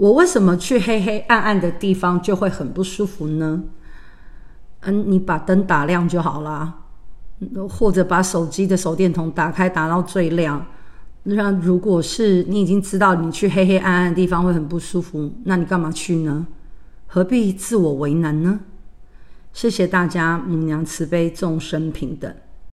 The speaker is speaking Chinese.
我为什么去黑黑暗暗的地方就会很不舒服呢？嗯，你把灯打亮就好啦，或者把手机的手电筒打开，打到最亮。那如果是你已经知道你去黑黑暗暗的地方会很不舒服，那你干嘛去呢？何必自我为难呢？谢谢大家，母娘慈悲，众生平等。